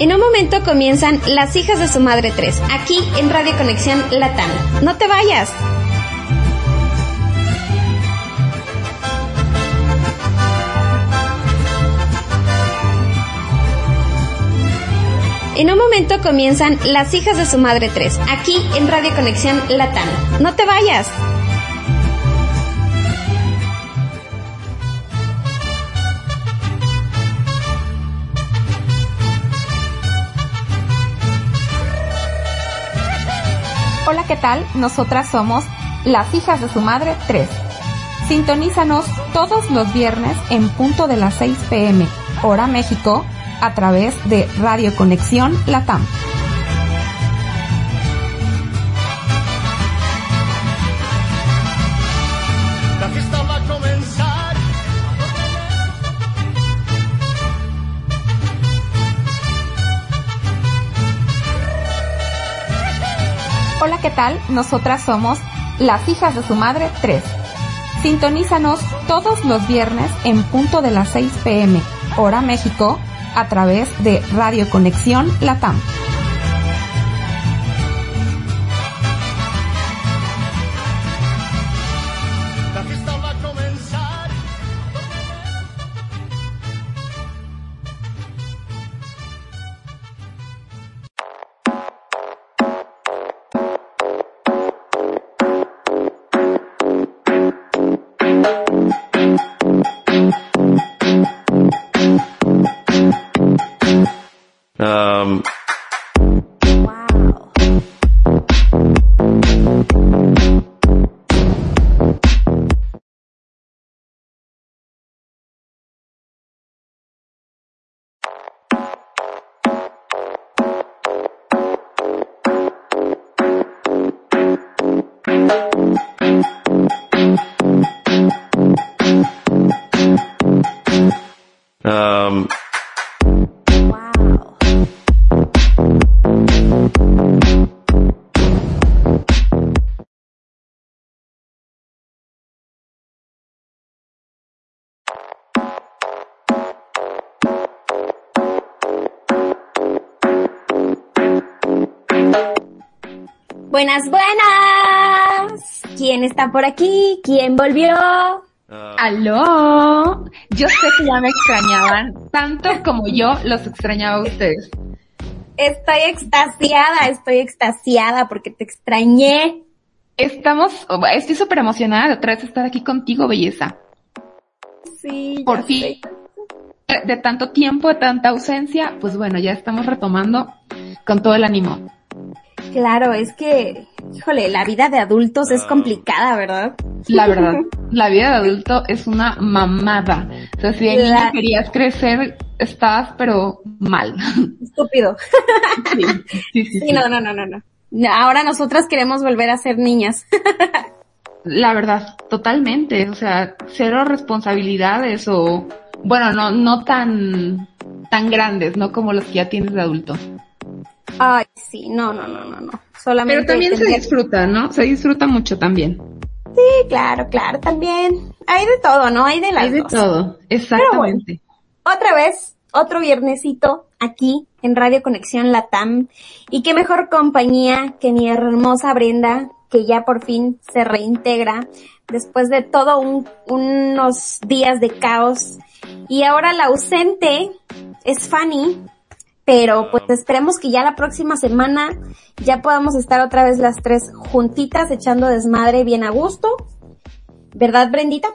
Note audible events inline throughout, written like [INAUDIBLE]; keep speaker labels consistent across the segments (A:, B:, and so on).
A: En un momento comienzan Las hijas de su madre 3, aquí en Radio Conexión Latam. No te vayas. En un momento comienzan Las hijas de su madre 3, aquí en Radio Conexión Latam. No te vayas.
B: Hola, ¿qué tal? Nosotras somos Las hijas de su madre 3. Sintonízanos todos los viernes en punto de las 6 pm, hora México, a través de Radio Conexión Latam. Hola, ¿qué tal? Nosotras somos Las hijas de su madre 3. Sintonízanos todos los viernes en punto de las 6 pm, hora México, a través de Radio Conexión Latam.
A: Buenas, buenas. ¿Quién está por aquí? ¿Quién volvió?
B: ¡Aló! Yo sé que ya me extrañaban, tanto como yo los extrañaba a ustedes.
A: Estoy extasiada, estoy extasiada porque te extrañé.
B: Estamos, estoy súper emocionada de otra vez estar aquí contigo, belleza.
A: Sí,
B: Por fin. De, de tanto tiempo, de tanta ausencia, pues bueno, ya estamos retomando con todo el ánimo.
A: Claro, es que, híjole, la vida de adultos es complicada, ¿verdad?
B: La verdad, [LAUGHS] la vida de adulto es una mamada. O sea, si de
A: Claro.
B: querías crecer, estabas pero mal. [LAUGHS]
A: Estúpido.
B: Sí, sí, sí,
A: Sí,
B: sí.
A: no, no, no, no, no. Ahora nosotras queremos volver a ser niñas. [LAUGHS]
B: La verdad, totalmente. O sea, cero responsabilidades o, bueno, no, no tan, tan grandes, no como los que ya tienes de adulto.
A: Ay, sí, no, no, no, no, no. Solamente
B: Pero también se disfruta, ¿no? Se disfruta mucho también.
A: Sí, claro, claro, también. Hay de todo, ¿no? Hay de las
B: Hay de
A: dos.
B: todo, exactamente.
A: Otra vez, otro viernesito aquí en Radio Conexión Latam. Y qué mejor compañía que mi hermosa Brenda, que ya por fin se reintegra después de todo un- unos días de caos. Y ahora la ausente es Fanny, pero pues esperemos que ya la próxima semana ya podamos estar otra vez las tres juntitas echando desmadre bien a gusto. ¿Verdad, Brendita?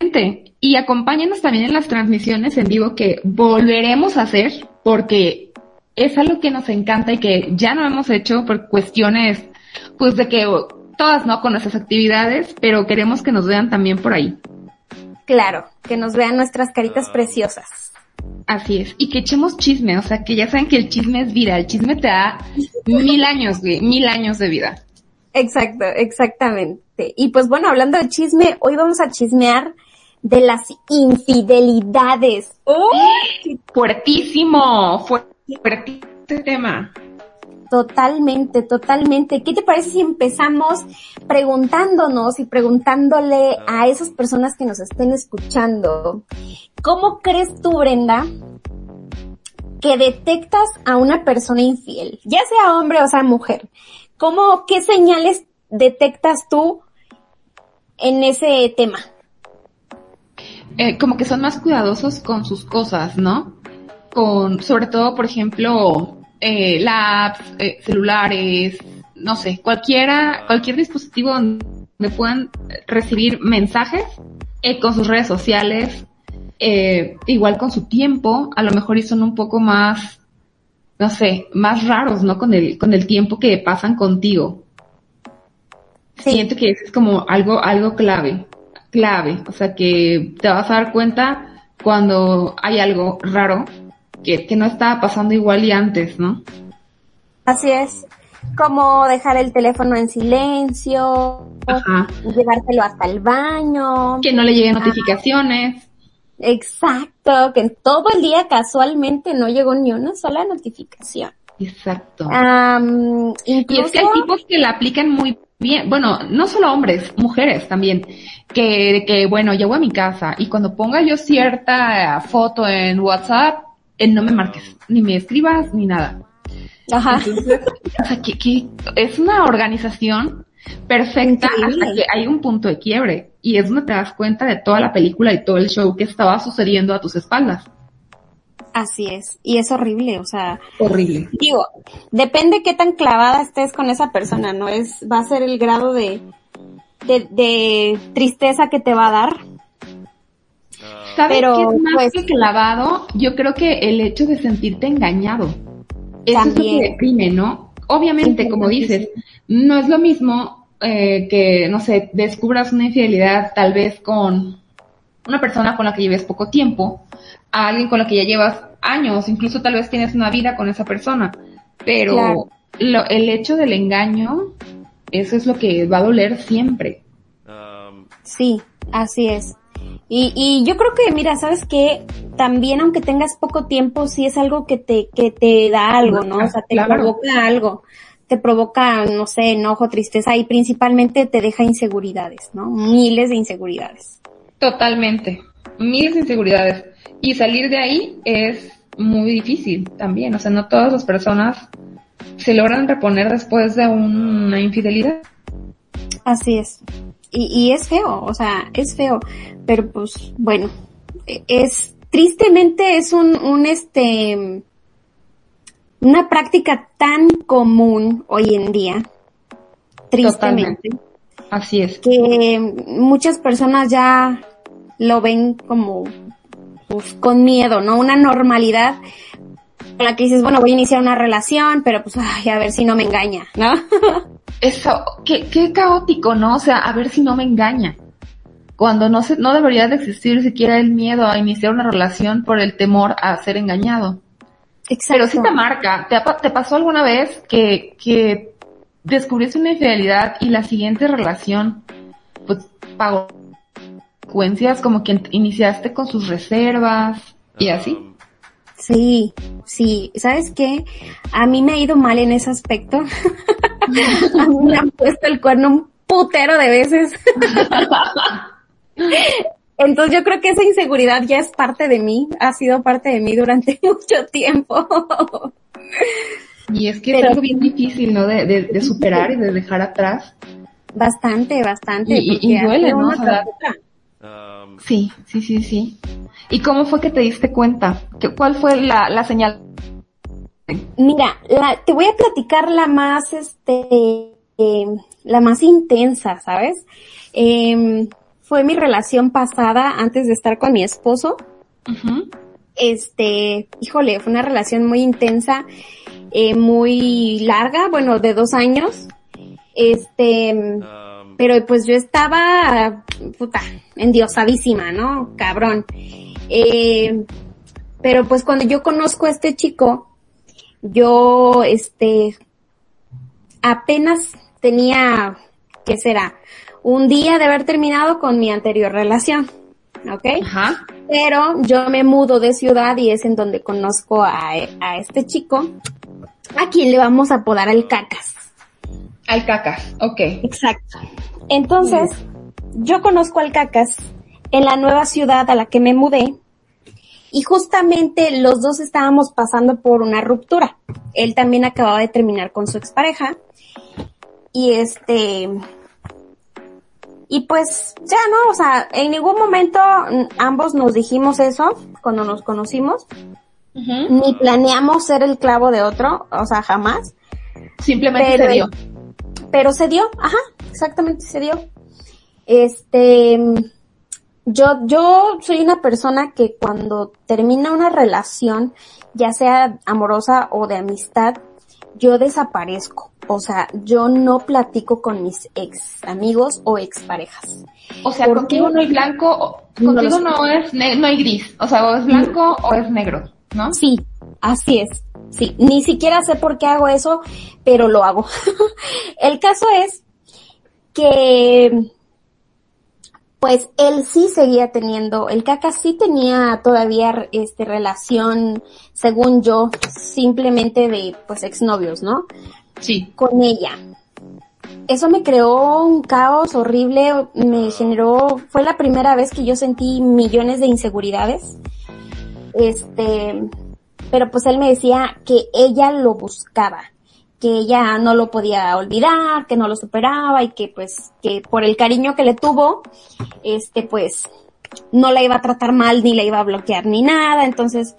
B: Gente, Y acompáñenos también en las transmisiones en vivo que volveremos a hacer porque es algo que nos encanta y que ya no hemos hecho por cuestiones, pues de que todas no con nuestras actividades, pero queremos que nos vean también por ahí.
A: Claro, que nos vean nuestras caritas preciosas.
B: Así es. Y que echemos chisme, o sea, que ya saben que el chisme es vida, el chisme te da mil años, güey, mil años de vida.
A: Exacto, exactamente. Y pues bueno, hablando de chisme, hoy vamos a chismear de las infidelidades. ¡Uy!
B: Fuertísimo, fuertísimo este tema.
A: Totalmente, totalmente. ¿Qué te parece si empezamos preguntándonos y preguntándole a esas personas que nos estén escuchando? ¿Cómo crees tú, Brenda, que detectas a una persona infiel, ya sea hombre o sea mujer? ¿Cómo, qué señales detectas tú en ese tema?
B: Eh, como que son más cuidadosos con sus cosas, ¿no? Con, sobre todo, por ejemplo, eh, labs, eh, celulares, no sé, cualquiera, cualquier dispositivo donde puedan recibir mensajes eh, con sus redes sociales, eh, igual con su tiempo, a lo mejor y son un poco más, no sé, más raros, ¿no? Con el, con el tiempo que pasan contigo.
A: Sí.
B: Siento que eso es como algo, algo clave, clave, o sea que te vas a dar cuenta cuando hay algo raro que, que no estaba pasando igual y antes, ¿no?
A: Así es. Como dejar el teléfono en silencio,
B: Ajá.
A: llevártelo hasta el baño.
B: Que no le lleguen notificaciones.
A: Exacto, que todo el día casualmente no llegó ni una sola notificación.
B: Exacto. Y
A: incluso,
B: es que hay tipos que la aplican muy bien, bueno, no solo hombres, mujeres también, que, que bueno, llego a mi casa y cuando ponga yo cierta foto en WhatsApp, eh, no me marques, ni me escribas, ni nada.
A: ajá,
B: Entonces, o sea, que, que es una organización perfecta
A: Increíble.
B: hasta que hay un punto de quiebre y es donde te das cuenta de toda la película y todo el show que estaba sucediendo a tus espaldas.
A: así es. Y es horrible, o sea,
B: Horrible.
A: digo, depende qué tan clavada estés con esa persona, ¿no? Es, va a ser el grado de, de, de tristeza que te va a dar.
B: ¿Sabes
A: Pero,
B: qué es más
A: pues-
B: que clavado? Yo creo que el hecho de sentirte engañado. Eso
A: También.
B: es lo que deprime, ¿no? Obviamente, como dices, no es lo mismo eh, que, no sé, descubras una infidelidad tal vez con una persona con la que lleves poco tiempo, a alguien con la que ya llevas años, incluso tal vez tienes una vida con esa persona. Pero
A: Claro.
B: lo- el hecho del engaño, eso es lo que va a doler siempre.
A: Sí, así es. Y, y yo creo que, mira, sabes que también aunque tengas poco tiempo, sí es algo que te, que te da algo, ¿no? O sea, te
B: Claro.
A: provoca algo. Te provoca, no sé, enojo, tristeza y principalmente te deja inseguridades, ¿no? Miles de inseguridades.
B: Totalmente. Miles de inseguridades. Y salir de ahí es muy difícil también. O sea, no todas las personas se logran reponer después de una infidelidad.
A: Así es. Y, y es feo, o sea, es feo. Pero pues, bueno, es, tristemente es un, un este, una práctica tan común hoy en día. Tristemente.
B: Así es.
A: Que muchas personas ya lo ven como, pues, con miedo, ¿no? Una normalidad la que dices, bueno, voy a iniciar una relación, pero pues, ay, a ver si no me engaña, ¿no? [LAUGHS]
B: Eso, qué, qué caótico, ¿no? O sea, a ver si no me engaña. Cuando no se, no debería de existir siquiera el miedo a iniciar una relación por el temor a ser engañado. Pero sí te marca. ¿Te, ha pa- te pasó alguna vez que, que descubriste una infidelidad y la siguiente relación, pues, pagó consecuencias como que iniciaste con sus reservas y así?
A: Sí, sí. ¿Sabes qué? A mí me ha ido mal en ese aspecto. [LAUGHS] a mí me han puesto el cuerno un putero de veces. [LAUGHS] Entonces yo creo que esa inseguridad ya es parte de mí, ha sido parte de mí durante [LAUGHS] mucho tiempo.
B: Y es que
A: Pero-
B: es algo bien difícil, ¿no? De, de, de superar y de dejar atrás.
A: bastante, bastante.
B: Y- duele, ¿no? O sea. Sí, sí, sí, sí. ¿Y cómo fue que te diste cuenta? ¿Qué, ¿Cuál fue la, la señal?
A: Mira, la- te voy a platicar la más, este, eh, la más intensa, ¿sabes? Em, fue mi relación pasada antes de estar con mi esposo. Este, híjole, fue una relación muy intensa, eh, muy larga, bueno, de dos años. Este, pero pues yo estaba, puta, endiosadísima, ¿no? Cabrón. Eh, pero pues cuando yo conozco a este chico, yo, este, apenas tenía, ¿qué será? Un día de haber terminado con mi anterior relación, ¿ok?
B: Ajá.
A: Pero yo me mudo de ciudad y es en donde conozco a, a este chico, a quien le vamos a apodar el cacas.
B: Al cacas, ok.
A: Exacto. Entonces, yo conozco al Cacas en la nueva ciudad a la que me mudé Y justamente los dos estábamos pasando por una ruptura. Él también acababa de terminar con su expareja. Y este, y pues ya no, o sea, en ningún momento ambos nos dijimos eso cuando nos conocimos, ni planeamos ser el clavo de otro, o sea, jamás.
B: Simplemente
A: Pero-
B: se dio.
A: Pero se dio, ajá, exactamente se dio. Este, yo, yo soy una persona que cuando termina una relación, ya sea amorosa o de amistad, yo desaparezco. O sea, yo no platico con mis ex amigos o ex parejas.
B: O sea,
A: ¿Por
B: contigo no hay blanco,
A: No
B: contigo no es, no hay gris. O sea, o es blanco o es negro, ¿no?
A: Sí, así es. Sí, ni siquiera sé por qué hago eso, pero lo hago. [LAUGHS] El caso es que, pues él sí seguía teniendo, el caca sí tenía todavía este relación, según yo, simplemente de pues exnovios, ¿no?
B: Sí.
A: Con ella. Eso me creó un caos horrible, me generó, fue la primera vez que yo sentí millones de inseguridades. Este, pero pues él me decía que ella lo buscaba, que ella no lo podía olvidar, que no lo superaba y que pues que por el cariño que le tuvo, este pues no la iba a tratar mal ni la iba a bloquear ni nada, entonces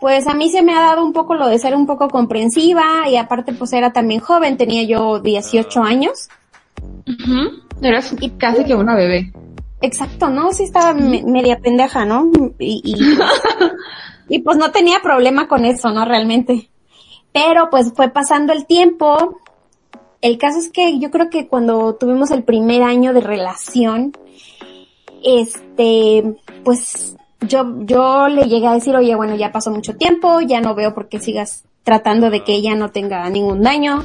A: pues a mí se me ha dado un poco lo de ser un poco comprensiva y aparte pues era también joven, tenía yo 18 años.
B: Ujú. Eres casi que una bebé.
A: Exacto, ¿no? Sí estaba me- media pendeja, ¿no? Y, y, [LAUGHS] y pues no tenía problema con eso, ¿no? Realmente. Pero pues fue pasando el tiempo. El caso es que yo creo que cuando tuvimos el primer año de relación, este, pues yo, yo le llegué a decir, oye, bueno, ya pasó mucho tiempo, ya no veo por qué sigas tratando de que ella no tenga ningún daño.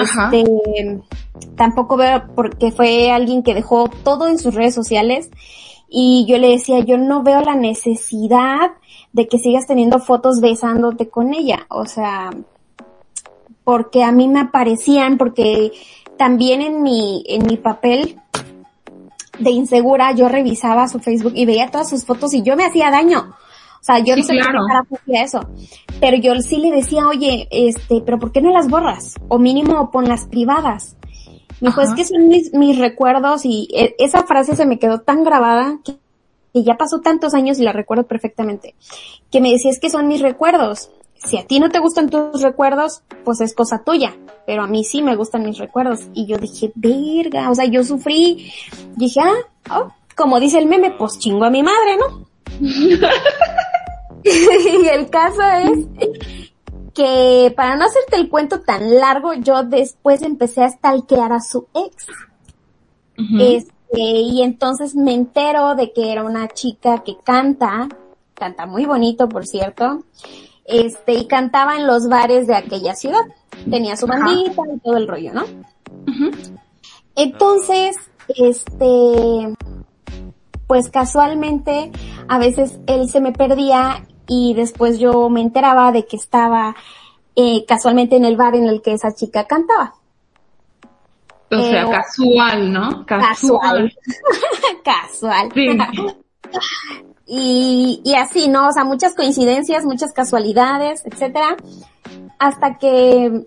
B: Ajá.
A: Este, tampoco veo porque fue alguien que dejó todo en sus redes sociales y yo le decía, yo no veo la necesidad de que sigas teniendo fotos besándote con ella, o sea, porque a mí me aparecían, porque también en mi, en mi papel de insegura yo revisaba su Facebook y veía todas sus fotos y yo me hacía daño. O sea, yo
B: Sí,
A: no sé
B: claro.
A: qué eso. Pero yo sí le decía, oye, este, pero ¿por qué no las borras? O mínimo ponlas privadas. Me dijo,
B: Ajá.
A: es que son mis, mis recuerdos y eh, esa frase se me quedó tan grabada que, que ya pasó tantos años y la recuerdo perfectamente. Que me decía, es que son mis recuerdos. Si a ti no te gustan tus recuerdos, pues es cosa tuya. Pero a mí sí me gustan mis recuerdos. Y yo dije, verga, o sea, yo sufrí. Dije, ah, oh, como dice el meme, pues chingo a mi madre, ¿no? [LAUGHS] [LAUGHS] y el caso es que para no hacerte el cuento tan largo, yo después empecé a stalkear a su ex. Este, y entonces me entero de que era una chica que canta, canta muy bonito, por cierto, este, y cantaba en los bares de aquella ciudad. Tenía su
B: Ajá.
A: bandita y todo el rollo, ¿no? Entonces, este, pues casualmente, a veces él se me perdía y después yo me enteraba de que estaba eh, casualmente en el bar en el que esa chica cantaba.
B: O sea, casual, ¿no?
A: Casual. Casual. [LAUGHS] [LAUGHS] Y, y así, ¿no? O sea, muchas coincidencias, muchas casualidades, etcétera. Hasta que,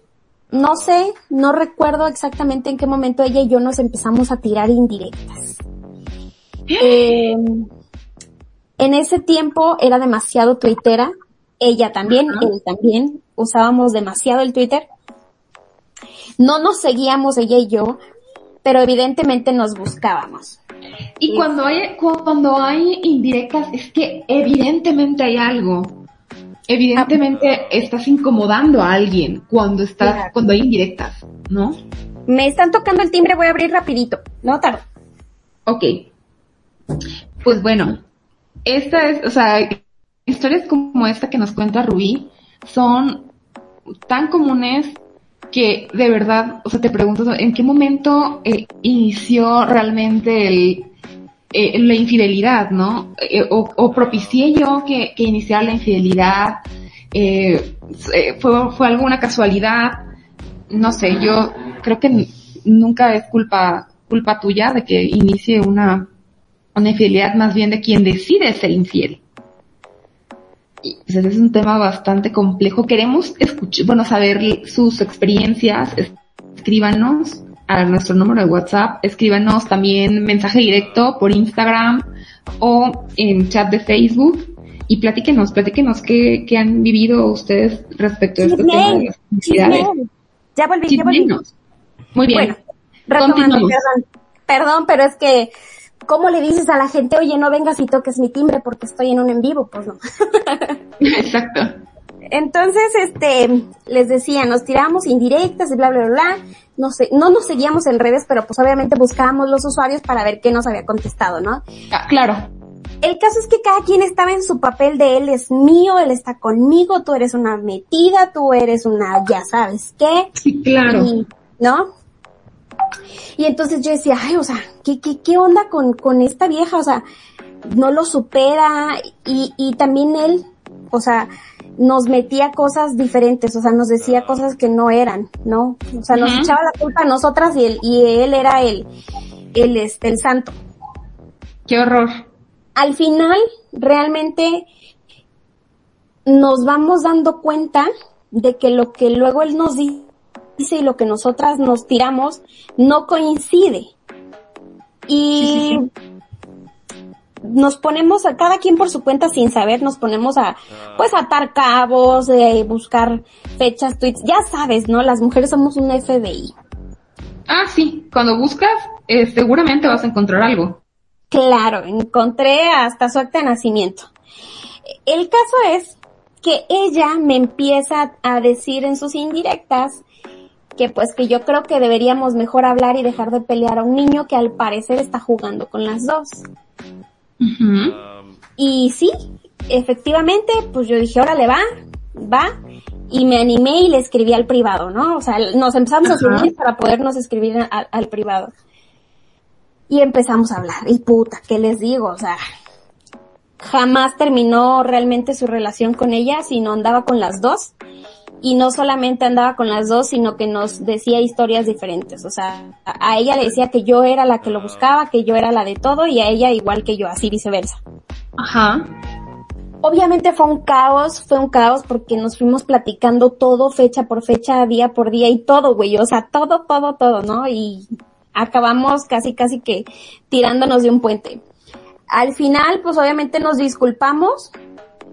A: no sé, no recuerdo exactamente en qué momento ella y yo nos empezamos a tirar indirectas. Eh, en ese tiempo era demasiado tuitera. Ella también,
B: Ajá.
A: él también. Usábamos demasiado el Twitter. No nos seguíamos ella y yo, pero evidentemente nos buscábamos.
B: Y cuando hay, cuando hay indirectas, es que evidentemente hay algo. Evidentemente estás incomodando a alguien cuando estás,
A: Claro.
B: cuando hay indirectas, ¿no?
A: Me están tocando el timbre, voy a abrir rapidito. No tardo.
B: Ok. Pues bueno, esta es, o sea, historias como esta que nos cuenta Rubí son tan comunes que de verdad, o sea, te pregunto, ¿en qué momento eh, inició realmente el, eh, la infidelidad, no? Eh, o, propicié yo que, que iniciara la infidelidad, eh, fue, fue alguna casualidad, no sé, yo creo que nunca es culpa, culpa tuya de que inicie una, una infidelidad, más bien de quien decide ser infiel. y, pues, ese es un tema bastante complejo. Queremos escuchar, bueno, saber sus experiencias. Escríbanos a nuestro número de WhatsApp, escríbanos también mensaje directo por Instagram o en chat de Facebook y platíquenos, platíquenos qué, qué han vivido ustedes respecto a este tema de las publicidades.
A: Ya volví, ya volví.
B: Chismenos. Muy bien.
A: Bueno, retomando,
B: Continuamos.
A: perdón, perdón, pero es que, ¿cómo le dices a la gente, oye, no vengas y toques mi timbre porque estoy en un en vivo? Pues no. [LAUGHS]
B: Exacto.
A: Entonces, este, les decía, nos tirábamos indirectas y bla, bla, bla, bla. No sé, no nos seguíamos en redes, pero pues obviamente buscábamos los usuarios para ver qué nos había contestado, ¿no?
B: Ah, claro.
A: El caso es que cada quien estaba en su papel de él es mío, él está conmigo, tú eres una metida, tú eres una, ya sabes qué.
B: Sí, claro.
A: Y, ¿no? Y entonces yo decía, ay, o sea, ¿qué, qué, qué onda con, con esta vieja? O sea, no lo supera y, y también él, o sea, nos metía cosas diferentes, o sea, nos decía cosas que no eran, ¿no? O sea, nos echaba la culpa a nosotras y él, y él era el, el, este, el santo.
B: Qué horror.
A: Al final, realmente, nos vamos dando cuenta de que lo que luego él nos dice y lo que nosotras nos tiramos no coincide. Y nos ponemos a cada quien por su cuenta sin saber, nos ponemos a pues a atar cabos, eh, buscar fechas, tweets, ya sabes, ¿no? Las mujeres somos un FBI.
B: Ah, sí. Cuando buscas, eh, seguramente vas a encontrar algo.
A: Claro, encontré hasta su acta de nacimiento. El caso es que ella me empieza a decir en sus indirectas que pues que yo creo que deberíamos mejor hablar y dejar de pelear a un niño que al parecer está jugando con las dos. Y sí, efectivamente, pues yo dije, órale, va, va. Y me animé y le escribí al privado, ¿no? O sea, nos empezamos a subir para podernos escribir al, al privado. Y empezamos a hablar. Y puta, ¿qué les digo? O sea, jamás terminó realmente su relación con ella, sino andaba con las dos. Y no solamente andaba con las dos, sino que nos decía historias diferentes. O sea, a, ella le decía que yo era la que lo buscaba, que yo era la de todo, y a ella igual que yo, así viceversa.
B: Ajá.
A: Obviamente fue un caos, fue un caos porque nos fuimos platicando todo, fecha por fecha, día por día y todo, güey, o sea, todo, todo, todo, ¿no? Y acabamos casi, casi que tirándonos de un puente. Al final, pues obviamente nos disculpamos,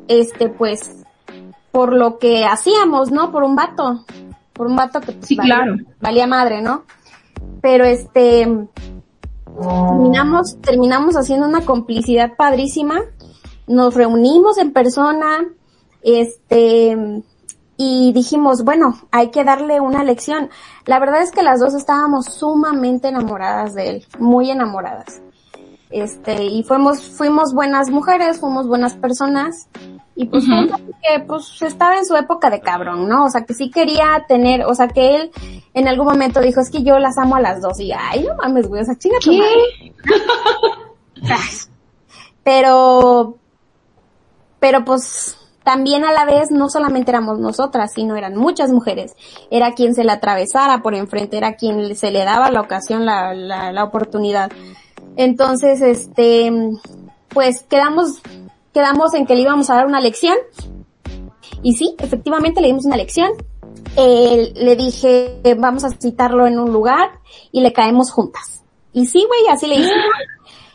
A: este, pues, por lo que hacíamos, ¿no? Por un vato, por un vato que pues,
B: Sí,
A: valía,
B: claro.
A: valía madre, ¿no? Pero este, terminamos, terminamos haciendo una complicidad padrísima, nos reunimos en persona, este, y dijimos, bueno, hay que darle una lección. La verdad es que las dos estábamos sumamente enamoradas de él, muy enamoradas. Este, y fuimos, fuimos buenas mujeres, fuimos buenas personas, y pues hombre que pues estaba en su época de cabrón, ¿no? O sea, que sí quería tener, o sea, que él en algún momento dijo, es que yo las amo a las dos, y ay, no mames, güey, o sea, chinga tu madre. [LAUGHS] Pero, pero pues también a la vez no solamente éramos nosotras, sino eran muchas mujeres. Era quien se la atravesara por enfrente, era quien se le daba la ocasión, la, la, la oportunidad. Entonces, este, pues quedamos, quedamos en que le íbamos a dar una lección. Y sí, efectivamente le dimos una lección. Eh, le dije, vamos a citarlo en un lugar y le caemos juntas. Y sí, güey, así le hicimos. [GASPS]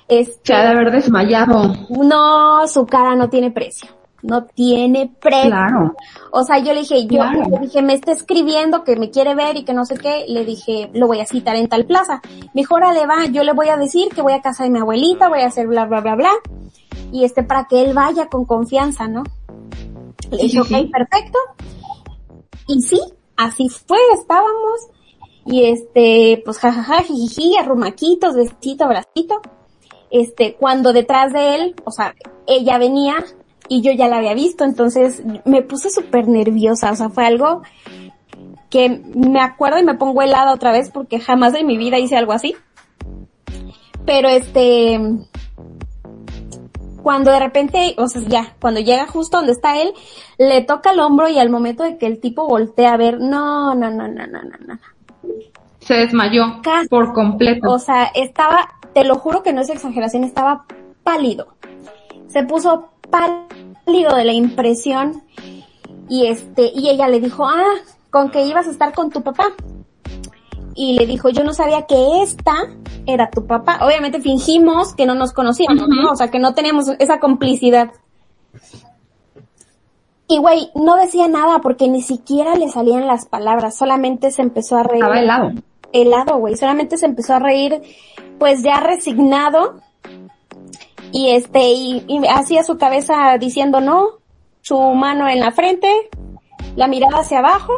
A: Este,
B: Se ha de haber desmayado.
A: no, su cara no tiene precio. No tiene precio.
B: Claro.
A: O sea, yo le dije, yo
B: Claro.
A: le dije, me está escribiendo que me quiere ver y que no sé qué. Le dije, lo voy a citar en tal plaza. Mejor le va, yo le voy a decir que voy a casa de mi abuelita, voy a hacer bla, bla, bla, bla. Y este, para que él vaya con confianza, ¿no? Le
B: Sí,
A: dije,
B: sí,
A: ok, perfecto. Y sí, así fue, estábamos. Y este, pues jajaja, jijiji, arrumaquitos, besito, abracito. Este, cuando detrás de él, o sea, ella venía y yo ya la había visto, entonces me puse súper nerviosa, o sea, fue algo que me acuerdo y me pongo helada otra vez porque jamás en mi vida hice algo así. Pero este, cuando de repente, o sea, ya, cuando llega justo donde está él, le toca el hombro y al momento de que el tipo voltea a ver, no, no, no, no, no, no, no.
B: Se desmayó
A: Casi.
B: por completo.
A: O sea, estaba, te lo juro que no es exageración, estaba pálido. Se puso pálido de la impresión y este, y ella le dijo, ah, con que ibas a estar con tu papá. Y le dijo, yo no sabía que esta era tu papá. Obviamente fingimos que no nos conocíamos, ¿no? O sea, que no teníamos esa complicidad. Y güey, no decía nada porque ni siquiera le salían las palabras, solamente se empezó a reír.
B: Estaba helado.
A: Helado, güey, solamente se empezó a reír, pues ya resignado. Y este, y, hacía su cabeza diciendo no, su mano en la frente, la mirada hacia abajo.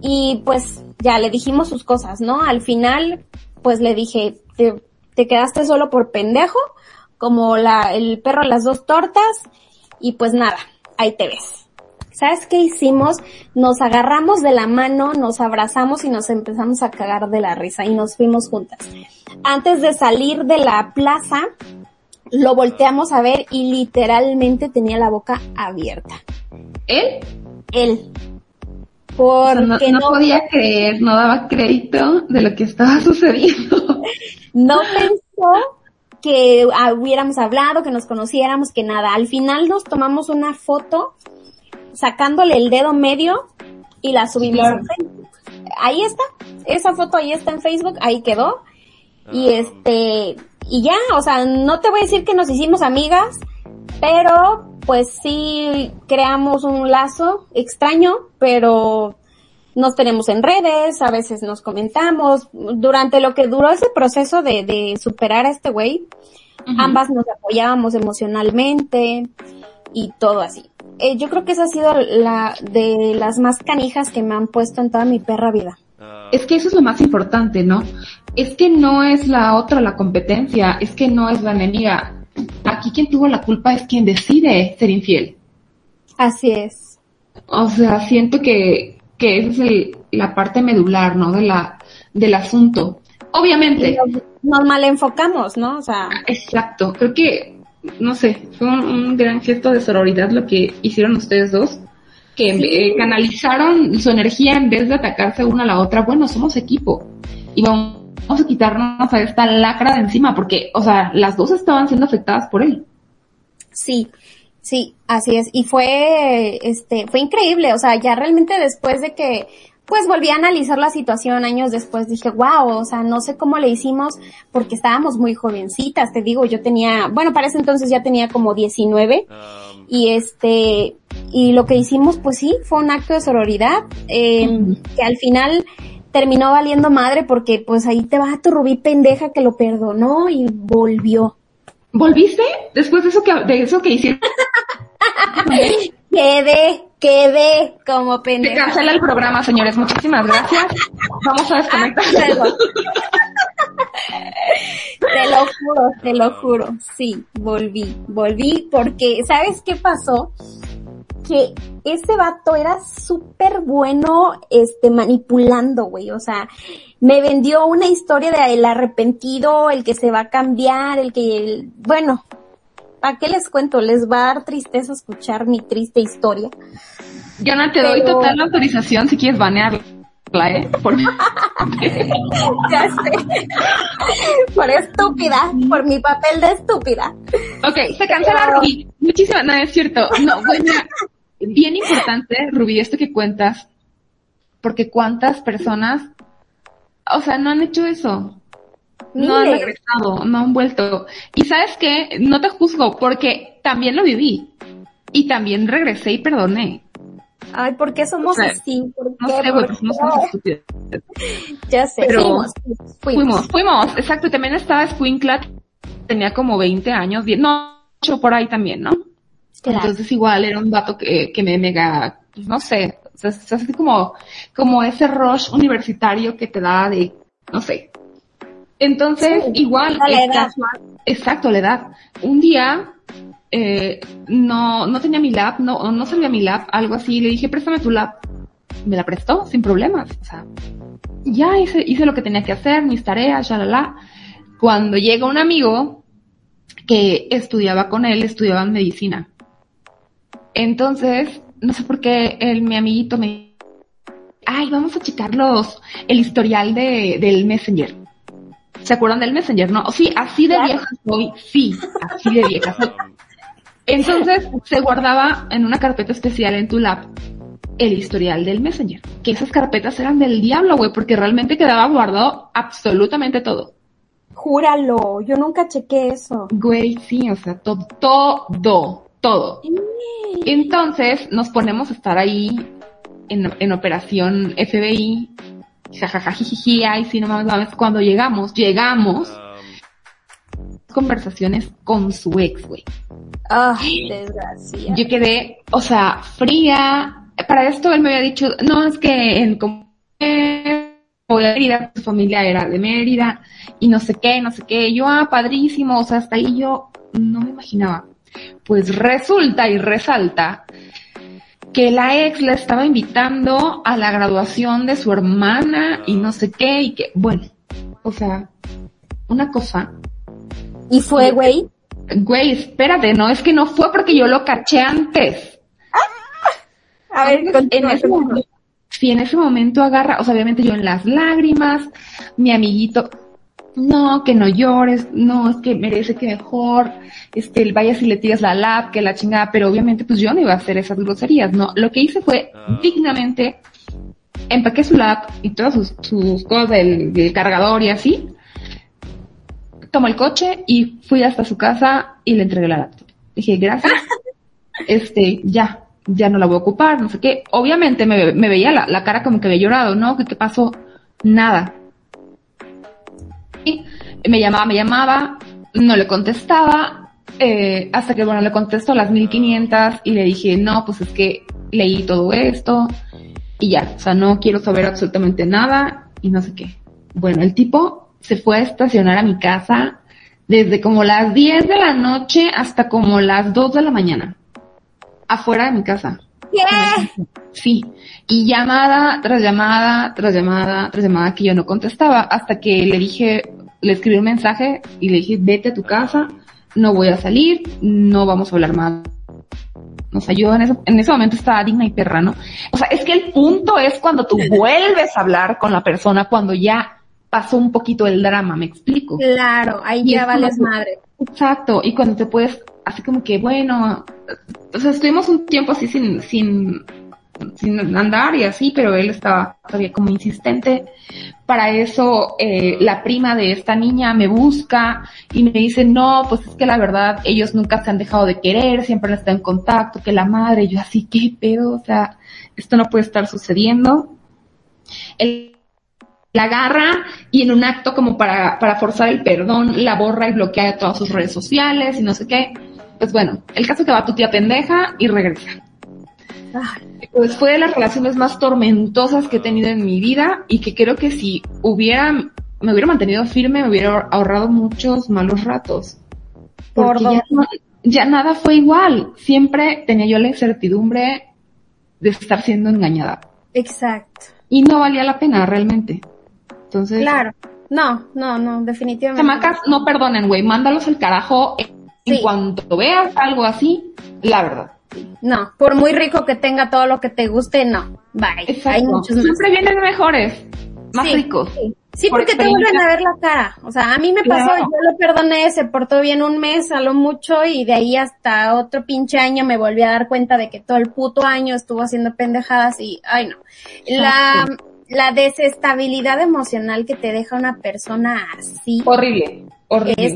A: Y pues ya le dijimos sus cosas, ¿no? Al final, pues le dije, te, te quedaste solo por pendejo, como la, el perro las dos tortas, y pues nada, ahí te ves. ¿Sabes qué hicimos? Nos agarramos de la mano, nos abrazamos y nos empezamos a cagar de la risa y nos fuimos juntas. Antes de salir de la plaza, lo volteamos a ver y literalmente tenía la boca abierta.
B: Él
A: Él.
B: o sea, no,
A: Porque
B: no
A: no,
B: podía creer, no daba crédito de lo que estaba [LAUGHS] sucediendo.
A: no pensó que ah, hubiéramos hablado, que nos conociéramos, que nada. Al final nos tomamos una foto sacándole el dedo medio y la subimos
B: Claro.
A: en Facebook. Ahí está, esa foto ahí está en Facebook, ahí quedó. Y este, y ya, o sea, no te voy a decir que nos hicimos amigas, pero pues sí creamos un lazo extraño, pero nos tenemos en redes, a veces nos comentamos. Durante lo que duró ese proceso de, de superar a este güey, ambas nos apoyábamos emocionalmente y todo así. Eh, yo creo que esa ha sido la de las más canijas que me han puesto en toda mi perra vida.
B: Es que eso es lo más importante, ¿no? Es que no es la otra la competencia, es que no es la enemiga. Aquí quien tuvo la culpa es quien decide ser infiel.
A: Así es.
B: O sea, siento que, que esa es el, la parte medular, ¿no? De la, del asunto. Obviamente,
A: nos, nos malenfocamos, ¿no? O sea,
B: exacto. Creo que, no sé, fue un, un gran gesto de sororidad lo que hicieron ustedes dos. Que canalizaron su energía en vez de atacarse una a la otra. Bueno, somos equipo. Y vamos vamos a quitarnos a esta lacra de encima, porque, o sea, las dos estaban siendo afectadas por él.
A: Sí, sí, así es. Y fue, este, fue increíble. O sea, ya realmente después de que, pues volví a analizar la situación años después, dije, wow, o sea, no sé cómo le hicimos porque estábamos muy jovencitas. Te digo, yo tenía, bueno, para ese entonces ya tenía como 19
C: Um,
A: y este, y lo que hicimos, pues sí, fue un acto de sororidad, eh,
B: Ujú.
A: que al final terminó valiendo madre porque pues ahí te va tu rubí pendeja que lo perdonó y volvió.
B: ¿Volviste? Después de eso que, de eso que hicieron, [LAUGHS]
A: Quedé, quedé como
B: se
A: pendeja.
B: cancela el programa, señores. Muchísimas gracias. Vamos a desconectar.
A: Luego. Te lo juro, te lo juro. Sí, volví, volví porque, ¿sabes qué pasó? Que ese vato era súper bueno, este, manipulando, güey. O sea, me vendió una historia de el arrepentido, el que se va a cambiar, el que, el- bueno, ¿para qué les cuento? Les va a dar tristeza escuchar mi triste historia.
B: Yo no te doy
A: Pero-
B: total autorización si quieres banearla, ¿eh? Por- [LAUGHS]
A: Ya sé. Por estúpida, por mi papel de estúpida.
B: Ok, se cancela Rubí. Muchísimas, no es cierto. No, bueno, bien importante, Rubí, esto que cuentas, porque cuántas personas, o sea, no han hecho eso. No han regresado, no han vuelto. Y sabes qué, no te juzgo, porque también lo viví. Y también regresé y perdoné.
A: Ay, ¿por qué somos
B: O sea,
A: así? ¿Por
B: No
A: qué?
B: sé, güey,
A: ¿Por
B: pues no somos estúpidos. [LAUGHS]
A: Ya sé,
B: Pero-
A: fuimos, fuimos.
B: Fuimos, fuimos, exacto. Y también estaba Squinkla, tenía como 20 años, 10, no, 8 por ahí también, ¿no?
A: Claro.
B: Entonces igual era un dato que, que me mega, pues, no sé, o sea, es así como, como ese rush universitario que te da de, no sé. Entonces,
A: Sí,
B: igual,
A: la edad.
B: casual, exacto, la edad. Un día, eh, no, no tenía mi lap, no, no servía mi lap, algo así, le dije, préstame tu lap. Me la prestó, sin problemas, o sea, ya hice, hice lo que tenía que hacer, mis tareas, shalala. Cuando llega un amigo que estudiaba con él, estudiaba en medicina. Entonces, no sé por qué el, mi amiguito me ay, vamos a checar los, el historial de, del Messenger. ¿Se acuerdan del Messenger? No, sí, así de vieja soy, sí, así de vieja soy. Entonces se guardaba en una carpeta especial en tu lap el historial del Messenger. Que esas carpetas eran del diablo, güey, porque realmente quedaba guardado absolutamente todo.
A: Júralo, yo nunca chequé eso.
B: Güey, sí, o sea, todo, todo, todo. Entonces nos ponemos a estar ahí en, en operación FBI, jajajajiji, ay, sí, no mames, mames. Cuando llegamos, llegamos, conversaciones con su ex, güey.
A: Ay, desgracia.
B: Yo quedé, o sea, fría. Para esto él me había dicho, no, es que en como Mérida, su familia era de Mérida, y no sé qué, no sé qué. Yo, ah, padrísimo, o sea, hasta ahí yo no me imaginaba. Pues resulta y resalta que la ex la estaba invitando a la graduación de su hermana y no sé qué, y que, bueno, o sea, una cosa.
A: ¿Y fue, güey?
B: Güey, espérate, no, es que no fue porque yo lo caché antes.
A: A ver,
B: Entonces, en ese momento, si en ese momento agarra, o sea, obviamente yo en las lágrimas, mi amiguito, no, que no llores, no, es que merece que mejor, este, vayas y le tiras la lap, que la chingada, pero obviamente pues yo no iba a hacer esas groserías, no, lo que hice fue dignamente, empaqué su lap y todas sus, sus cosas del, del cargador y así, tomé el coche y fui hasta su casa y le entregué la laptop. Dije, gracias, [LAUGHS] este, ya, ya no la voy a ocupar, no sé qué. Obviamente me, me veía la, la cara como que había llorado, ¿no? ¿Qué, qué pasó? Nada. Me llamaba, me llamaba, no le contestaba, eh, hasta que, bueno, le contesto a las 1500 y le dije, no, pues es que leí todo esto y ya, o sea, no quiero saber absolutamente nada y no sé qué. Bueno, el tipo se fue a estacionar a mi casa desde como las 10 de la noche hasta como las 2 de la mañana. Afuera de mi casa. Sí. Y llamada tras llamada, tras llamada, tras llamada que yo no contestaba, hasta que le dije, le escribí un mensaje y le dije, vete a tu casa, no voy a salir, no vamos a hablar más. O sea, yo en ese, en ese momento estaba digna y perra, ¿no? O sea, es que el punto es cuando tú [LAUGHS] vuelves a hablar con la persona, cuando ya pasó un poquito el drama, ¿me explico?
A: Claro, ahí
B: Y
A: ya
B: es
A: vales
B: como-
A: madre.
B: Exacto, y cuando te puedes, así como que, bueno, o sea, estuvimos un tiempo así sin, sin, sin andar y así, pero él estaba todavía como insistente. Para eso, eh, la prima de esta niña me busca y me dice, no, pues es que la verdad, ellos nunca se han dejado de querer, siempre han estado en contacto, que la madre, yo así, ¿qué pedo? O sea, esto no puede estar sucediendo. Él la agarra y en un acto como para, para forzar el perdón, la borra y bloquea todas sus redes sociales y no sé qué. Pues bueno, el caso que va tu tía pendeja y regresa.
A: Ay,
B: Pues fue de las relaciones más tormentosas que he tenido en mi vida y que creo que si hubiera, me hubiera mantenido firme, me hubiera ahorrado muchos malos ratos.
A: Por
B: Porque ya, no- ya nada fue igual. Siempre tenía yo la incertidumbre de estar siendo engañada.
A: Exacto.
B: Y no valía la pena realmente. Entonces,
A: Claro. No, no, no, definitivamente.
B: chamacas, no perdonen, güey. Mándalos al carajo en, en
A: Sí.
B: cuanto veas algo así, la verdad.
A: No, por muy rico que tenga todo lo que te guste, no. Bye.
B: Exacto.
A: Hay muchos más.
B: Siempre vienen mejores, más
A: Sí,
B: ricos.
A: Sí, Sí,
B: Por
A: porque te vuelven a ver la cara. O sea, a mí me pasó,
B: Claro.
A: yo lo perdoné, se portó bien un mes a lo mucho y de ahí hasta otro pinche año me volví a dar cuenta de que todo el puto año estuvo haciendo pendejadas y, ay no. La, la desestabilidad emocional que te deja una persona así
B: Horrible, horrible.
A: es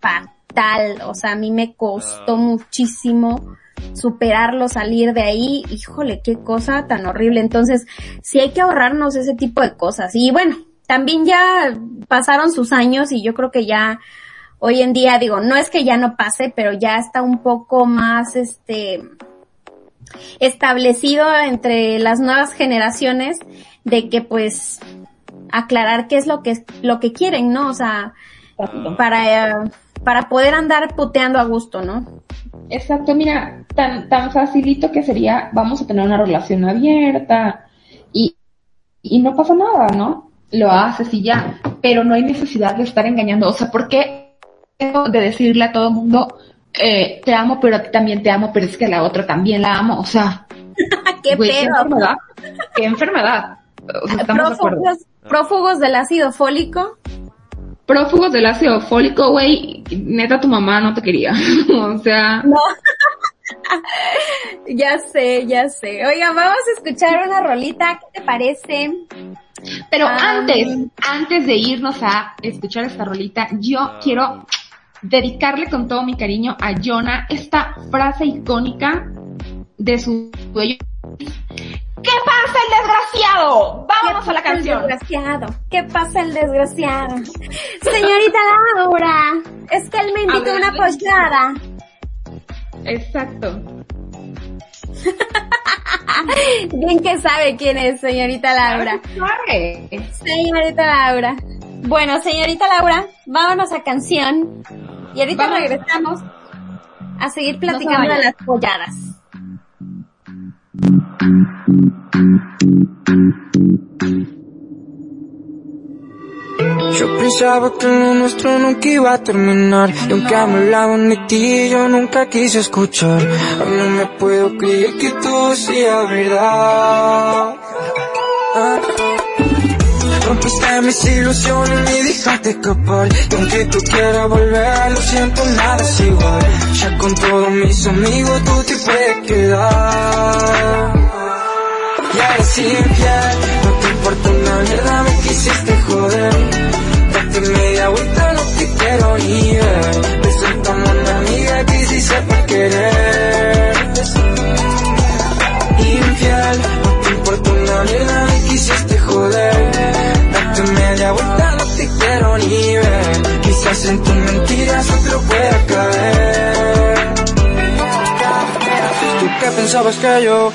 A: fatal. O sea, a mí me costó muchísimo superarlo, salir de ahí. Híjole, qué cosa tan horrible. Entonces, sí hay que ahorrarnos ese tipo de cosas. Y bueno, también ya pasaron sus años y yo creo que ya hoy en día, digo, no es que ya no pase, pero ya está un poco más, este, establecido entre las nuevas generaciones de que pues aclarar qué es lo que lo que quieren, ¿no? O sea, para eh, para poder andar puteando a gusto, ¿no?
B: Exacto, mira, tan, tan facilito que sería, vamos a tener una relación abierta y, y no pasa nada, ¿no? Lo haces y ya, pero no hay necesidad de estar engañando. O sea, ¿por qué de decirle a todo el mundo, eh, te amo, pero a ti también te amo, pero es que a la otra también la amo? O sea, [LAUGHS]
A: qué
B: güey, qué
A: pedo.
B: enfermedad, qué enfermedad. O sea, de
A: prófugos del ácido fólico.
B: Prófugos del ácido fólico, güey, neta tu mamá no te quería. [LAUGHS] o sea,
A: No. [LAUGHS] ya sé, ya sé. Oigan, vamos a escuchar una rolita. ¿Qué te parece?
B: Pero
A: Ah.
B: antes, antes de irnos a escuchar esta rolita, yo quiero dedicarle con todo mi cariño a Jonah esta frase icónica de su dueño. ¿Qué pasa el desgraciado? Vámonos a la
A: ¿Qué pasa el
B: canción.
A: desgraciado? ¿Qué pasa el desgraciado? Señorita Laura, es que él me invitó
B: A
A: una posada.
B: Exacto. [LAUGHS]
A: Bien que sabe quién es, señorita Laura.
B: Sorry.
A: Señorita Laura. Bueno, señorita Laura, vámonos a canción. Y ahorita
B: Vamos.
A: regresamos a seguir platicando de las polladas.
D: Yo pensaba que lo nuestro nunca iba a terminar. Y aunque hablaban de ti yo nunca quise escuchar. Aún no me puedo creer que todo sea verdad. Rompiste mis ilusiones, me dejaste escapar. Y aunque tú quieras volver, lo siento, nada es igual. Ya con todos mis amigos tú te puedes quedar y eres infiel, no te importa una mierda, me quisiste joder. Date media vuelta, no te quiero ni ver. Presentamos una amiga que sí sepa querer. Infiel, no te importa una mierda, me quisiste joder. Date media vuelta, no te quiero ni ver. Quizás en tus mentiras otro pueda caer. ¿Tú qué pensabas que yo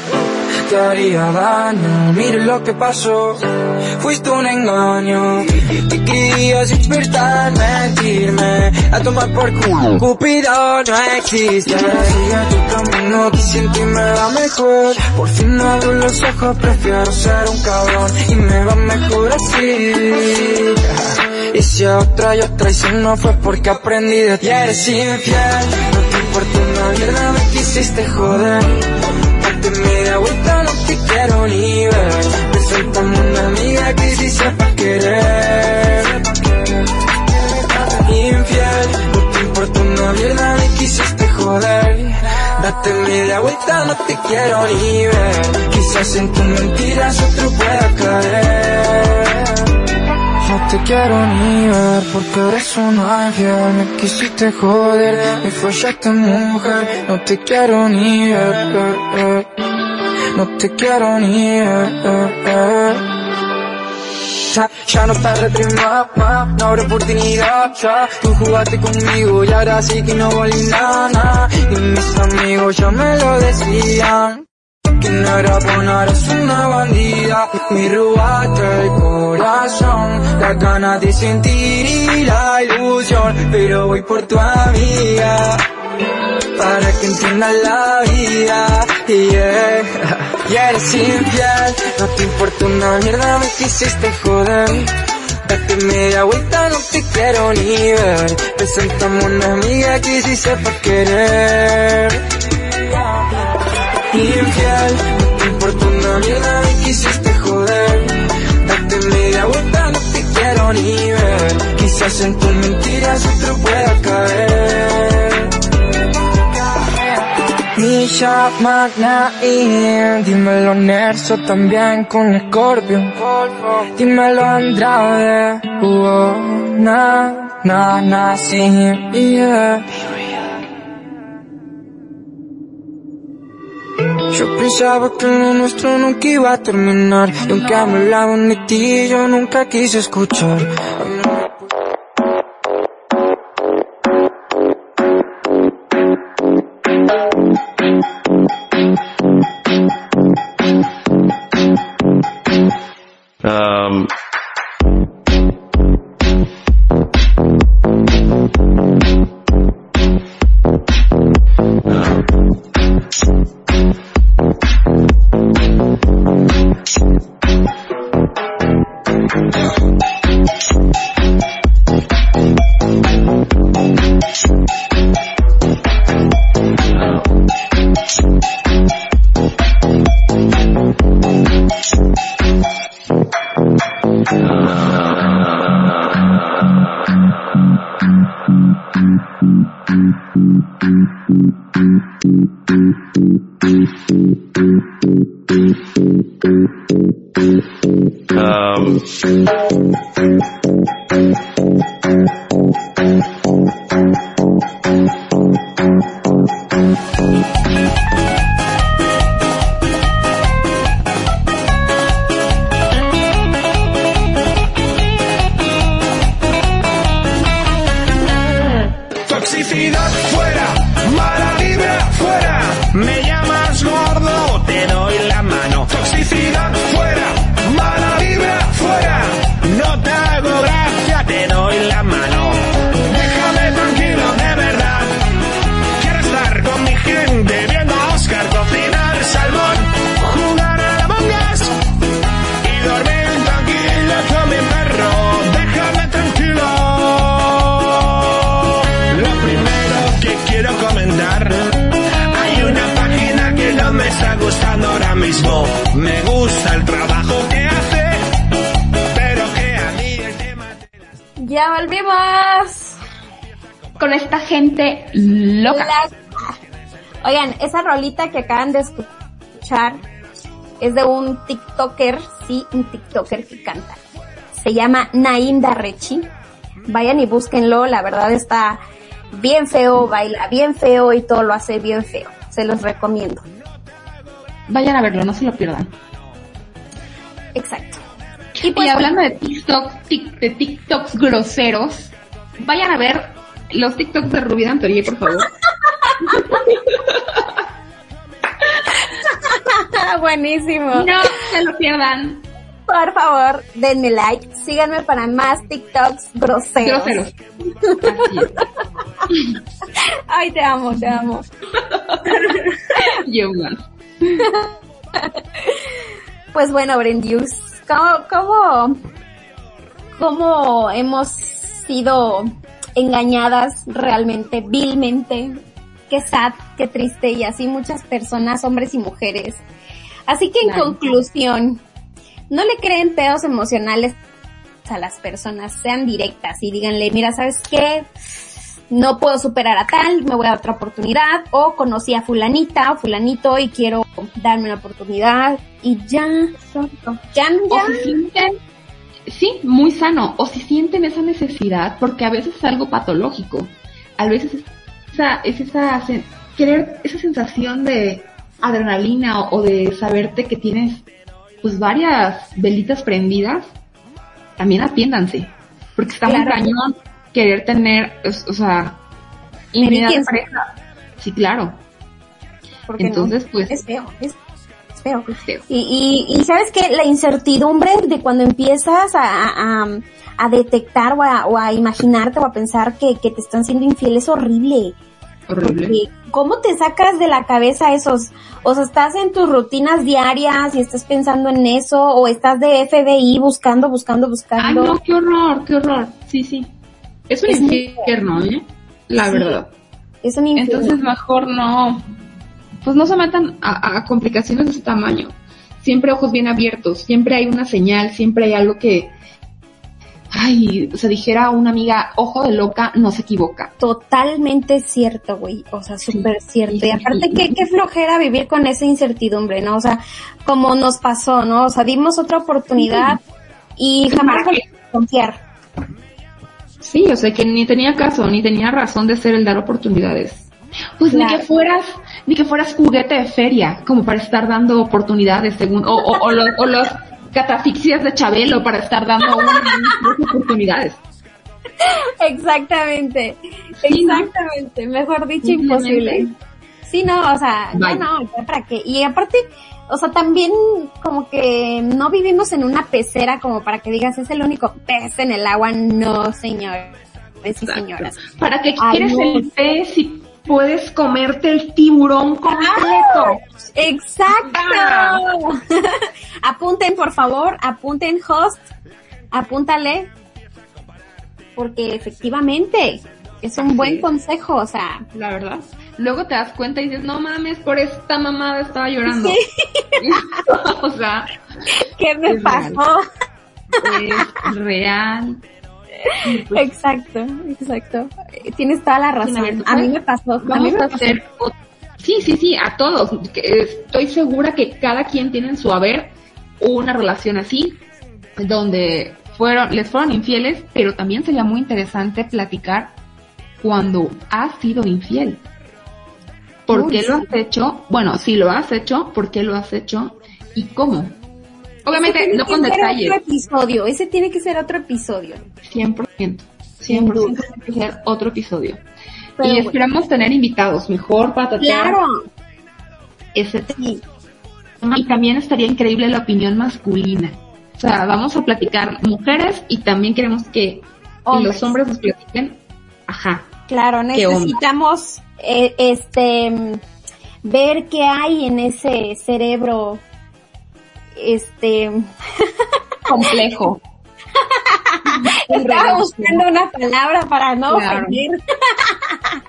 D: te haría daño? Mire lo que pasó, fuiste un engaño. Te querías despertar, mentirme. A tomar por culo, Cupido no existe. Sigue tu camino, te siento y me va mejor. Por fin abro los ojos, prefiero ser un cabrón. Y me va mejor así. Y si a otra yo traiciono fue porque aprendí de ti. Eres infiel, no te importa una mierda, me quisiste joder. Date media vuelta, no te quiero ni ver. Preséntame una amiga que sí sepa querer. Infiel, no te importa una mierda, me quisiste joder. Date media vuelta, no te quiero ni ver. Quizás en tus mentiras otro pueda caer. No te quiero ni ver porque eres un ángel Me quisiste joder, me fallaste mujer No te quiero ni ver eh, eh. No te quiero ni ver eh, eh. Ya, ya no estás reprimada, no habrá oportunidad ya. Tú jugaste conmigo y ahora sí que no valí nada. Y mis amigos ya me lo decían. Que no era buena, eres una bandida Me robaste el corazón La ganas de sentir y la ilusión. Pero voy por tu amiga Para que entiendas la vida. Yeah. Y eres infiel No te importa una mierda, me quisiste joder Date media vuelta, no te quiero ni ver Preséntame una amiga que sí sepa querer Infiel, no te importa una mierda, me quisiste joder. Date media vuelta, no te quiero ni ver. Quizás en tus mentiras otro pueda caer. Mi llama Nair, dímelo Nerso también con Scorpio. Dímelo Andrade, uh, na, na, na, sí, yeah. Yo pensaba que lo nuestro nunca iba a terminar Y aunque me hablaban nunca quise escuchar
B: loca.
A: La- Oigan, esa rolita que acaban de escuchar es de un TikToker, sí, un TikToker que canta. Se llama Naim Darrechi. Vayan y búsquenlo, la verdad está bien feo, baila bien feo y todo lo hace bien feo. Se los recomiendo.
B: Vayan a verlo, no se lo pierdan.
A: Exacto.
B: Y,
A: pues,
B: hablando de TikTok, tic- de TikToks groseros, vayan a ver los TikToks de Rubí Dantorie, por favor. [LAUGHS]
A: Buenísimo.
B: No se lo pierdan.
A: Por favor, denme like. Síganme para más TikToks groseros.
B: Groseros. [LAUGHS]
A: Ay, te amo, te amo. [LAUGHS]
B: Yo, bueno.
A: Pues bueno, Brendius, ¿cómo, cómo, cómo hemos sido engañadas realmente, vilmente? Qué sad, qué triste, y así muchas personas, hombres y mujeres. Así que en
B: Claro.
A: conclusión, no le creen pedos emocionales a las personas, sean directas y díganle, mira, ¿sabes qué? no puedo superar a tal, me voy a dar otra oportunidad, o conocí a fulanita o fulanito y quiero darme una oportunidad, y ya, ya, ya,
B: sí, muy sano, o si sienten esa necesidad, porque a veces es algo patológico, a veces es esa, es esa, querer, esa sensación de adrenalina o, o de saberte que tienes pues varias velitas prendidas, también atiéndanse, porque está muy cañón querer tener, o sea, infinidad de pareja. Sí, claro.
A: ¿por qué no?
B: Entonces, pues,
A: es feo, es feo.
B: es feo.
A: Y, y, y sabes que la incertidumbre de cuando empiezas a, a, a detectar o a, o a imaginarte o a pensar que, que te están siendo infiel es horrible.
B: horrible.
A: Porque, ¿cómo te sacas de la cabeza esos? O sea, estás en tus rutinas diarias y estás pensando en eso, o estás de FBI buscando, buscando,
B: Ay,
A: buscando.
B: no, qué horror, qué horror. Sí, sí. Es un
A: Es
B: infierno, ¿eh? La
A: Sí.
B: verdad.
A: Es un infierno.
B: Entonces mejor no, pues no se metan a, a complicaciones de ese tamaño. Siempre ojos bien abiertos, siempre hay una señal, siempre hay algo que, ay, se dijera una amiga, ojo de loca, no se equivoca.
A: Totalmente cierto, güey. O sea, súper cierto.
B: sí,
A: y aparte,
B: sí.
A: qué, qué flojera vivir con esa incertidumbre, ¿no? O sea, como nos pasó, ¿no? O sea, dimos otra oportunidad y jamás confiar.
B: Sí, o sea que ni tenía caso, ni tenía razón de ser el dar oportunidades. Pues ni que fueras, ni que fueras juguete de feria, como para estar dando oportunidades según, o, o, o los, o los catafixias de Chabelo para estar dando unas oportunidades.
A: Exactamente.
B: Sí.
A: Exactamente. Mejor dicho, imposible. Sí, no, o sea, ya
B: Bye.
A: no, ya para qué. Y aparte, o sea, también como que no vivimos en una pecera como para que digas es el único pez en el agua. No, señor.
B: Exacto.
A: señoras.
B: ¿Para qué
A: Ay,
B: quieres
A: no.
B: el pez si puedes comerte el tiburón completo?
A: Exacto. [LAUGHS] apunten, por favor, apunten, host, apúntale, porque efectivamente es un
B: Así
A: buen
B: es.
A: consejo, o sea,
B: La verdad. Luego te das cuenta y dices, no mames, por esta mamada estaba llorando. [LAUGHS] o sea,
A: ¿qué me
B: real.
A: pasó?
B: es real. Pues,
A: Exacto, exacto. Tienes toda la
B: ver,
A: razón.
B: ¿tú
A: A mí me pasó, a mí me
B: a
A: pasó.
B: hacer. Sí, sí, sí, a todos. Estoy segura que cada quien tiene en su haber una relación así, donde fueron, les fueron infieles, pero también sería muy interesante platicar cuando has sido infiel. ¿Por
A: Uy,
B: qué lo has hecho? Bueno, si lo has hecho, ¿por qué lo has hecho? ¿Y cómo? Obviamente, no con detalles.
A: Otro episodio, ese tiene que ser otro episodio.
B: 100%.
A: Sin
B: 100%
A: duda.
B: tiene que ser otro episodio.
A: Pero
B: y
A: bueno.
B: esperamos tener invitados mejor para tratar
A: Claro.
B: ese
A: Sí.
B: tema. Y también estaría increíble la opinión masculina. O sea, vamos a platicar mujeres y también queremos que,
A: Hombres.
B: los hombres nos platiquen. Ajá.
A: Claro, necesitamos eh, este mm, ver qué hay en ese cerebro este
B: Complejo. [LAUGHS]
A: estaba buscando una palabra para no
B: Claro.
A: ofender. [LAUGHS]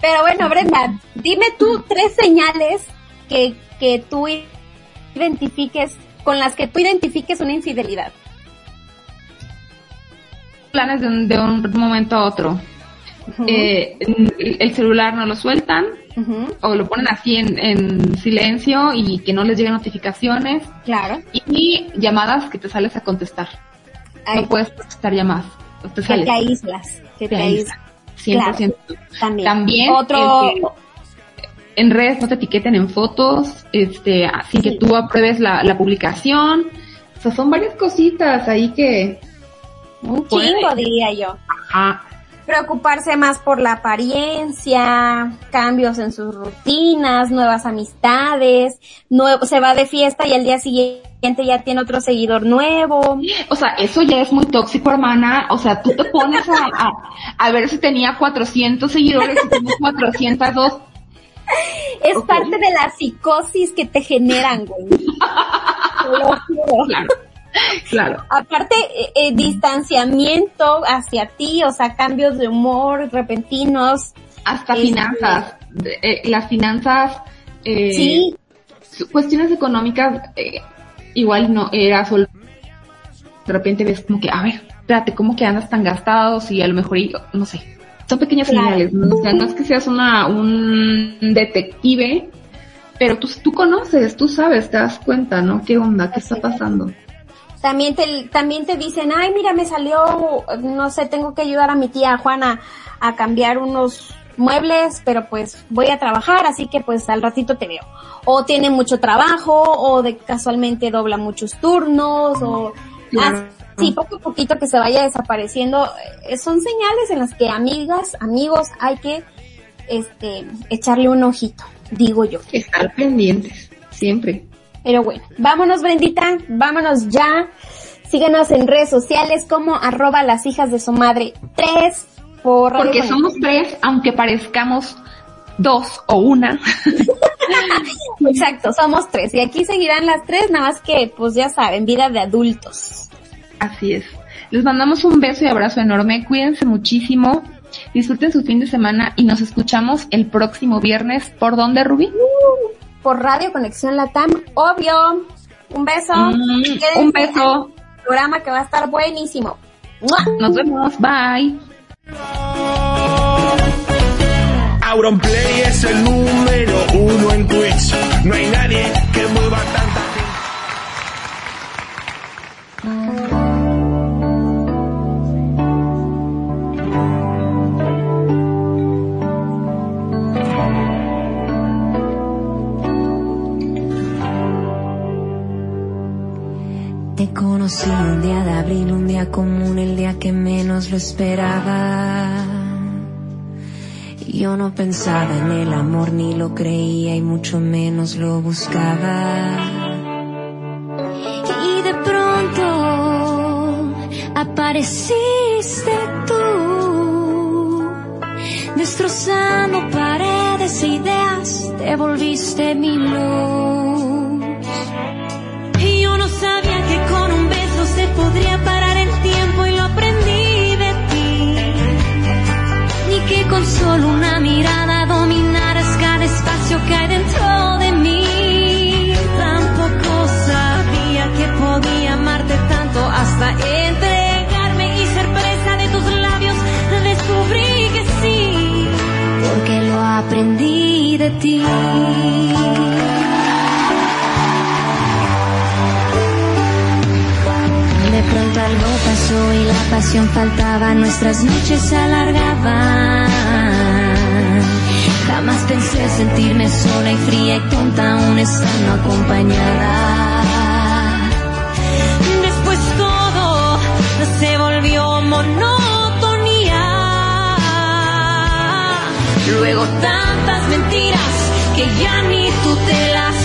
A: Pero bueno, Brenda, dime tú tres señales que, que tú identifiques, con las que tú identifiques una infidelidad.
B: Planes de un, de un momento a otro. Eh, el celular no lo sueltan O lo ponen así en, en silencio y que no les lleguen notificaciones
A: Claro.
B: y llamadas que te sales a contestar.
A: Ay,
B: No puedes contestar llamadas. Te
A: que te aíslas, que te,
B: Te
A: aíslas.
B: aíslas. 100%.
A: También.
B: También
A: Otro,
B: que en redes no te etiqueten en fotos, este, sin que tú apruebes la, la publicación. O sea, son varias cositas ahí que...
A: un
B: puede-
A: chingo diría yo.
B: Ajá.
A: Preocuparse más por la apariencia, cambios en sus rutinas, nuevas amistades, nuevo, se va de fiesta y al día siguiente ya tiene otro seguidor nuevo.
B: O sea, eso ya es muy tóxico, hermana. O sea, tú te pones a, a, a ver si tenía 400 seguidores y tienes 402.
A: Es parte de la psicosis que te generan, güey. [LAUGHS] Te lo juro.
B: Claro. Claro.
A: Aparte, eh, eh, distanciamiento hacia ti, o sea, cambios de humor repentinos.
B: Hasta
A: Este-
B: finanzas. Eh, las finanzas. Eh,
A: Sí,
B: Cuestiones económicas, eh, igual no era solo. De repente ves como que, a ver, espérate, ¿cómo que andas tan gastados? Y a lo mejor, y- no sé. Son pequeñas
A: Claro.
B: señales, ¿no? O sea, no es que seas una, un detective, pero tú, tú conoces, tú sabes, te das cuenta, ¿no? ¿Qué onda? ¿Qué está pasando?
A: También te, también te dicen, ay, mira, me salió, no sé, tengo que ayudar a mi tía Juana a cambiar unos muebles, pero pues voy a trabajar, así que pues al ratito te veo. O tiene mucho trabajo, o de casualmente dobla muchos turnos, o
B: Claro.
A: así poco a poquito que se vaya desapareciendo. Eh, Son señales en las que amigas, amigos, hay que este echarle un ojito, digo yo.
B: Estar pendientes, siempre.
A: Pero bueno, vámonos Brendita, vámonos ya. Síguenos en redes sociales como arroba las hijas de su madre 3 por Radio
B: Porque somos tres, aunque parezcamos dos o una. [LAUGHS]
A: Exacto, somos tres. Y aquí seguirán las tres, nada más que, pues ya saben, vida de adultos.
B: Así es. Les mandamos un beso y abrazo enorme. Cuídense muchísimo. Disfruten su fin de semana y nos escuchamos el próximo viernes. ¿Por dónde, Rubí?
A: Por Radio Conexión Latam, obvio. Un beso.
B: Mm, un beso.
A: Programa que va a estar buenísimo. ¡Mua!
B: Nos vemos. Bye.
E: Auronplay es el número uno en Twitch. No hay nadie que mueva tanta
F: Te conocí un día de abril, un día común, el día que menos lo esperaba. Yo no pensaba en el amor, ni lo creía y mucho menos lo buscaba. Y de pronto apareciste tú, destrozando paredes e ideas, te volviste mi luz. Sabía que con un beso se podría parar el tiempo y lo aprendí de ti. Ni que con solo una mirada dominaras cada espacio que hay dentro de mí. Tampoco sabía que podía amarte tanto hasta entregarme y ser presa de tus labios. Descubrí que sí, porque lo aprendí de ti. Algo pasó y la pasión faltaba, nuestras noches se alargaban. Jamás pensé sentirme sola y fría y tonta aún estando acompañada. Después todo se volvió monotonía. Luego tantas mentiras que ya ni tú te las